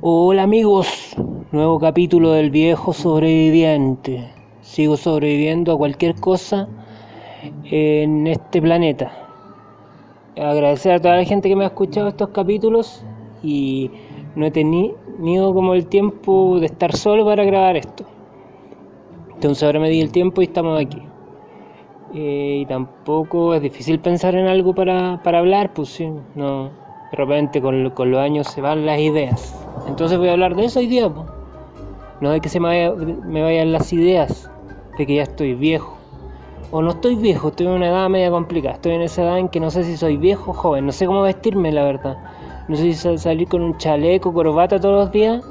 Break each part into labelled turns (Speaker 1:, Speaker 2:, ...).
Speaker 1: Hola amigos, nuevo capítulo del viejo sobreviviente. Sigo sobreviviendo a cualquier cosa en este planeta. Agradecer a toda la gente que me ha escuchado estos capítulos y no he tenido como el tiempo de estar solo para grabar esto. Entonces ahora me di el tiempo y estamos aquí. Eh, y tampoco es difícil pensar en algo para, para hablar, pues sí, no, de repente con, con, los años se van las ideas. Entonces voy a hablar de eso hoy día, no de que se me, me vayan las ideas, de que ya estoy viejo. O no estoy viejo, estoy en una edad media complicada. Estoy en esa edad en que no sé si soy viejo o joven, no sé cómo vestirme, la verdad. No sé si salir con un chaleco, corbata todos los días,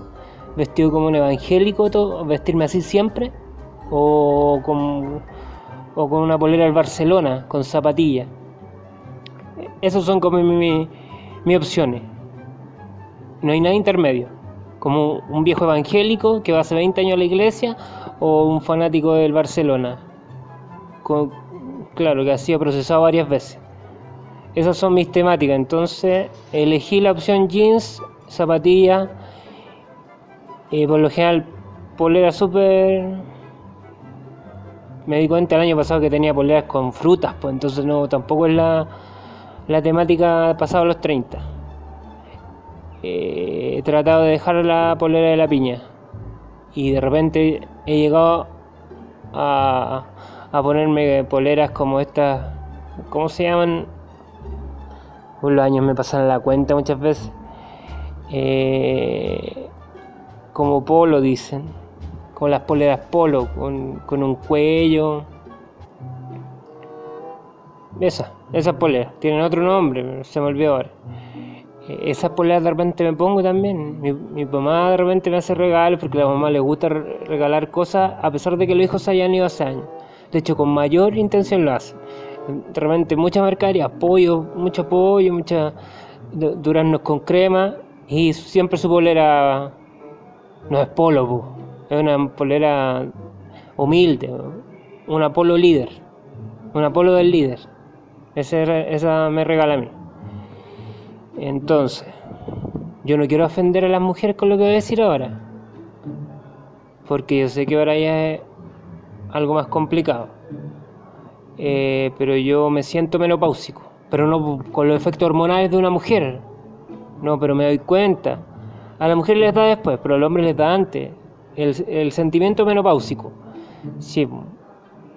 Speaker 1: vestido como un evangélico, todo, vestirme así siempre, o con, o con una polera del Barcelona, con zapatilla. Esos son como mis mi, opciones. No hay nada intermedio. Como un viejo evangélico que va hace 20 años a la iglesia o un fanático del Barcelona. Con, claro, que ha sido procesado varias veces. Esas son mis temáticas. Entonces elegí la opción jeans, zapatilla, eh, por lo general polera súper... Me di cuenta el año pasado que tenía poleras con frutas, pues entonces no, tampoco es la, la temática pasado los 30. Eh, he tratado de dejar la polera de la piña y de repente he llegado a, a ponerme poleras como estas, ¿cómo se llaman? Por los años me pasan la cuenta muchas veces. Eh, como polo dicen, con las poleras polo, con, con un cuello. Esa, esas poleras, tienen otro nombre, se me olvidó ahora. Eh, esas poleras de repente me pongo también. Mi, mi, mamá de repente me hace regalos porque a la mamá le gusta regalar cosas a pesar de que los hijos hayan ido hace años. De hecho, con mayor intención lo hace de repente mucha mercadería, pollo, mucho pollo, mucha duraznos con crema y siempre su polera no es polo, es una polera humilde, una polo líder, una polo del líder. esa me regala a mí. Entonces, yo no quiero ofender a las mujeres con lo que voy a decir ahora, porque yo sé que ahora ya es algo más complicado. Eh, pero yo me siento menopáusico, pero no con los efectos hormonales de una mujer. No, pero me doy cuenta. A la mujer les da después, pero al hombre les da antes. El, el sentimiento menopáusico. Sí,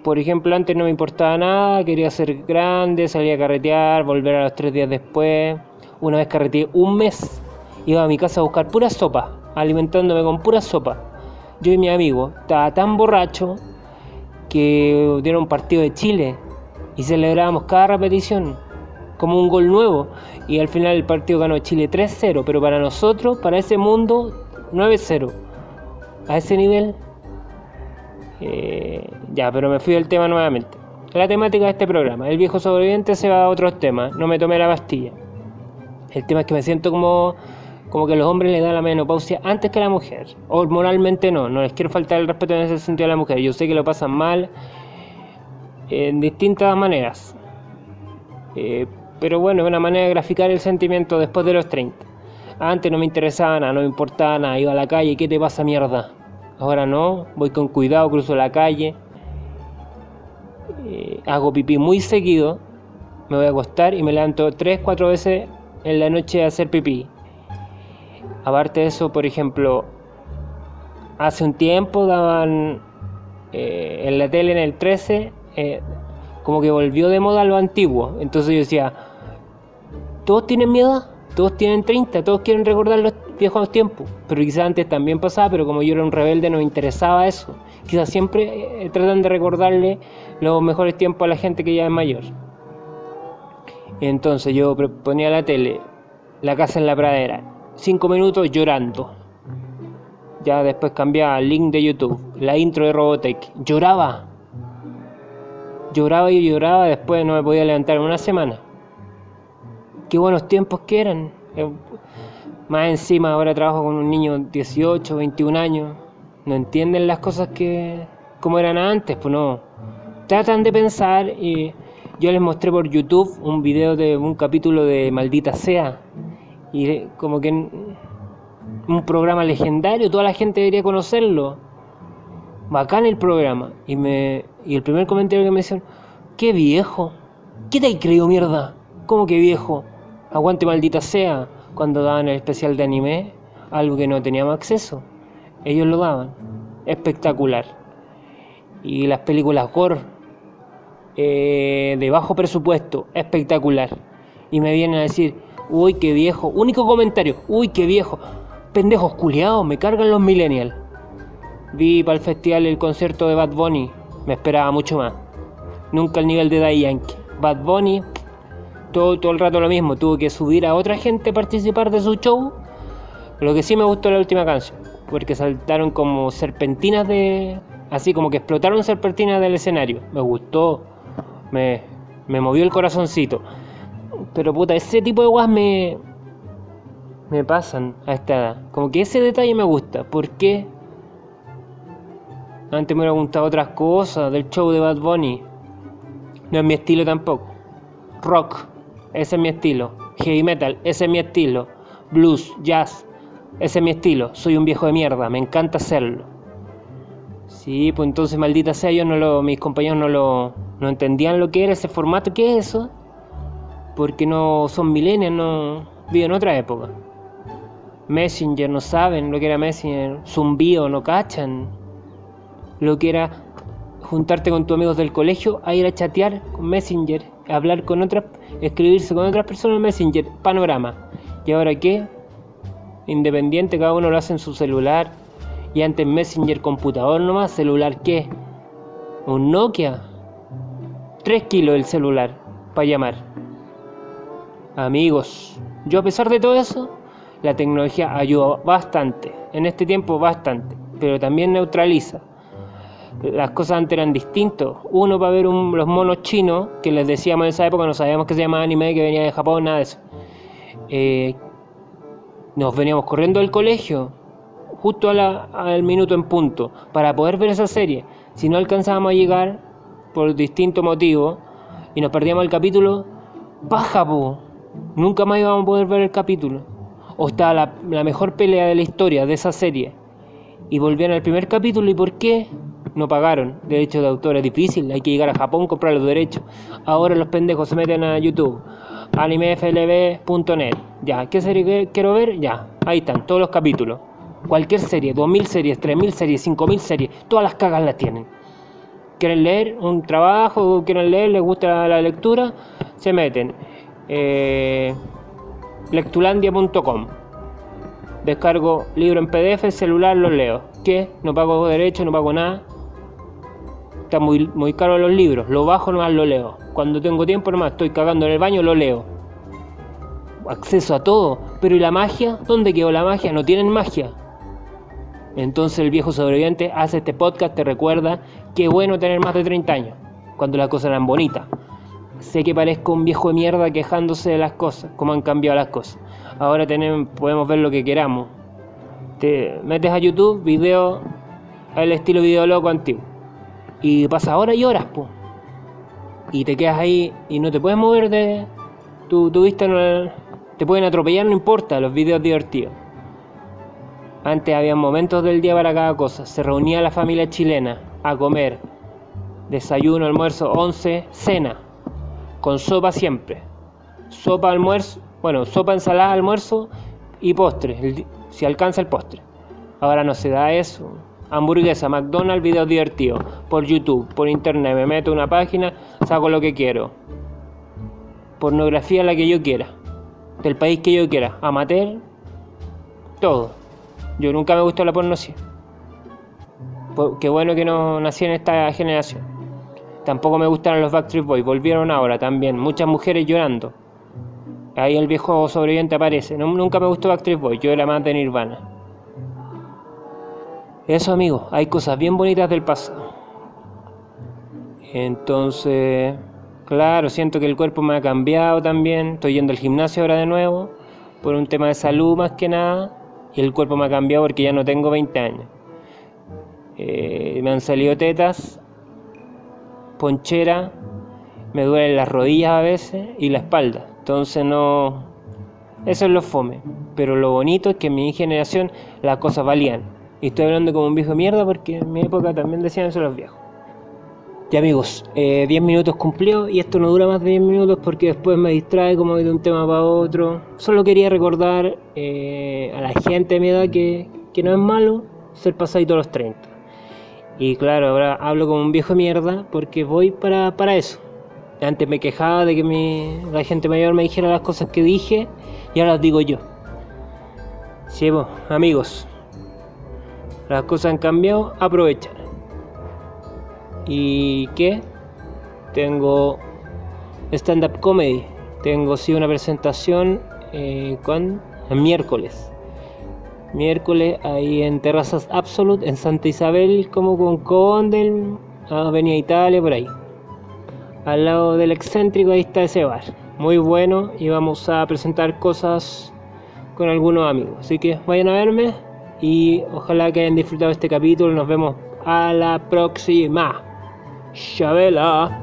Speaker 1: por ejemplo, antes no me importaba nada, quería ser grande, salía a carretear, volver a los tres días después. Una vez carreteé un mes, iba a mi casa a buscar pura sopa, alimentándome con pura sopa. Yo y mi amigo, estaba tan borracho que dieron partido de Chile y celebrábamos cada repetición como un gol nuevo y al final el partido ganó Chile 3-0, pero para nosotros, para ese mundo, 9-0. A ese nivel, eh, ya, pero me fui del tema nuevamente. La temática de este programa, el viejo sobreviviente se va a otros temas, no me tomé la pastilla. El tema es que me siento como como que los hombres les da la menopausia antes que la mujer. Hormonalmente no, no les quiero faltar el respeto en ese sentido a la mujer. Yo sé que lo pasan mal en distintas maneras. Eh, pero bueno, es una manera de graficar el sentimiento después de los 30. Antes no me interesaba nada, no me importaba nada, iba a la calle, ¿qué te pasa mierda? Ahora no, voy con cuidado, cruzo la calle, eh, hago pipí muy seguido, me voy a acostar y me levanto 3, 4 veces en la noche a hacer pipí. Aparte de eso, por ejemplo, hace un tiempo daban eh, en la tele en el 13, eh, como que volvió de moda lo antiguo. Entonces yo decía, todos tienen miedo, todos tienen 30, todos quieren recordar los viejos tiempos. Pero quizás antes también pasaba, pero como yo era un rebelde no me interesaba eso. Quizás siempre eh, tratan de recordarle los mejores tiempos a la gente que ya es mayor. Entonces yo ponía la tele, la casa en la pradera, cinco minutos llorando. Ya después cambiaba el link de YouTube, la intro de Robotech. Lloraba. Lloraba y lloraba, después no me podía levantar en una semana. Qué buenos tiempos que eran. Eh, más encima ahora trabajo con un niño de 18, 21 años. No entienden las cosas que como eran antes, pues no. Tratan de pensar y Yo les mostré por YouTube un video de un capítulo de Maldita Sea. Y como que un programa legendario, toda la gente debería conocerlo. Bacán el programa. Y me y el primer comentario que me hicieron, qué viejo. ¿Qué te has creído mierda? ¿Cómo que viejo? Aguante maldita sea. Cuando daban el especial de anime, algo que no teníamos acceso. Ellos lo daban. Espectacular. Y las películas gore eh, de bajo presupuesto, espectacular. Y me vienen a decir, uy, qué viejo. Único comentario, uy, qué viejo. Pendejos culiados, me cargan los millennials. Vi para el festival el concierto de Bad Bunny, me esperaba mucho más. Nunca el nivel de Daddy Yankee. Bad Bunny, todo, todo el rato lo mismo, tuvo que subir a otra gente a participar de su show. Lo que sí me gustó la última canción, porque saltaron como serpentinas de. Así como que explotaron serpentinas del escenario. Me gustó, me, me movió el corazoncito. Pero puta, ese tipo de guas me. me pasan a esta edad. Como que ese detalle me gusta. ¿Por qué? Antes me hubiera gustado otras cosas del show de Bad Bunny. No es mi estilo tampoco. Rock, ese es mi estilo. Heavy metal, ese es mi estilo. Blues, jazz, ese es mi estilo. Soy un viejo de mierda, me encanta hacerlo. Sí, pues entonces maldita sea, yo no lo, mis compañeros no lo no entendían lo que era ese formato, ¿qué es eso? Porque no son milenios, no viven en otra época. Messenger no saben lo que era Messenger, zumbío no cachan lo que era juntarte con tus amigos del colegio a ir a chatear con Messenger, hablar con otras, escribirse con otras personas en Messenger, panorama. ¿Y ahora qué? Independiente, cada uno lo hace en su celular. Y antes Messenger computador nomás, celular qué? Un Nokia. 3 kilos el celular para llamar. Amigos, yo a pesar de todo eso, la tecnología ayuda bastante, en este tiempo bastante, pero también neutraliza. Las cosas antes eran distintos. Uno para ver los monos chinos, que les decíamos en esa época, no sabíamos que se llamaba anime, que venía de Japón, nada de eso. Eh, nos veníamos corriendo del colegio, justo al minuto en punto, para poder ver esa serie. Si no alcanzábamos a llegar, por distintos motivos, y nos perdíamos el capítulo, baja, po. Nunca más íbamos a poder ver el capítulo. O estaba la, la mejor pelea de la historia de esa serie. Y volvían al primer capítulo, ¿y por qué? No pagaron derechos de autor, es difícil, hay que llegar a Japón comprar los derechos. Ahora los pendejos se meten a YouTube, animeflb.net. Ya, ¿qué serie quiero ver? Ya, ahí están, todos los capítulos. Cualquier serie, 2000 series, 3000 series, 5000 series, todas las cagas las tienen. ¿Quieren leer un trabajo? ¿Quieren leer? ¿Les gusta la lectura? Se meten. Eh, lectulandia.com Descargo libro en PDF, celular lo leo. ¿Qué? No pago derecho, no pago nada está muy, muy caro los libros, lo bajo nomás lo leo. Cuando tengo tiempo nomás estoy cagando en el baño, lo leo. Acceso a todo. Pero ¿y la magia? ¿Dónde quedó la magia? No tienen magia. Entonces el viejo sobreviviente hace este podcast, te recuerda que bueno tener más de 30 años, cuando las cosas eran bonitas. Sé que parezco un viejo de mierda quejándose de las cosas, cómo han cambiado las cosas. Ahora tenemos, podemos ver lo que queramos. Te metes a YouTube, video al estilo video loco antiguo. Y pasa horas y horas, po. Y te quedas ahí y no te puedes mover de. Tu, tu vista no, te pueden atropellar, no importa, los videos divertidos. Antes había momentos del día para cada cosa. Se reunía la familia chilena a comer. Desayuno, almuerzo, once, cena. Con sopa siempre. Sopa, almuerzo, bueno, sopa, ensalada, almuerzo y postre. si alcanza el postre. Ahora no se da eso hamburguesa, McDonald's, videos divertidos, por YouTube, por internet, me meto una página, saco lo que quiero. Pornografía la que yo quiera, del país que yo quiera, amateur, todo. Yo nunca me gustó la pornografía. Qué bueno que no nací en esta generación. Tampoco me gustaron los Backstreet Boys, volvieron ahora también, muchas mujeres llorando. Ahí el viejo sobreviviente aparece. nunca me gustó Backstreet Boys, yo era más de Nirvana. Eso amigos, hay cosas bien bonitas del pasado. Entonces, claro, siento que el cuerpo me ha cambiado también. Estoy yendo al gimnasio ahora de nuevo, por un tema de salud más que nada. Y el cuerpo me ha cambiado porque ya no tengo 20 años. Eh, me han salido tetas, ponchera me duelen las rodillas a veces y la espalda. Entonces no... Eso es lo fome. Pero lo bonito es que en mi generación las cosas valían. Y estoy hablando como un viejo de mierda porque en mi época también decían eso los viejos. Y amigos, 10 eh, minutos cumplió y esto no dura más de 10 minutos porque después me distrae como de un tema para otro. Solo quería recordar eh, a la gente de mi edad que, que no es malo ser pasadito a los 30. Y claro, ahora hablo como un viejo de mierda porque voy para, para eso. Antes me quejaba de que mi, la gente mayor me dijera las cosas que dije y ahora las digo yo. Sí, amigos, las cosas han cambiado, aprovechar. ¿Y qué? Tengo stand-up comedy. Tengo sí una presentación eh, con miércoles. Miércoles ahí en Terrazas Absolute, en Santa Isabel, como con Condel, Avenida Italia, por ahí. Al lado del excéntrico, ahí está ese bar. Muy bueno y vamos a presentar cosas con algunos amigos. Así que vayan a verme y ojalá que hayan disfrutado este capítulo. Nos vemos a la próxima. Chabela.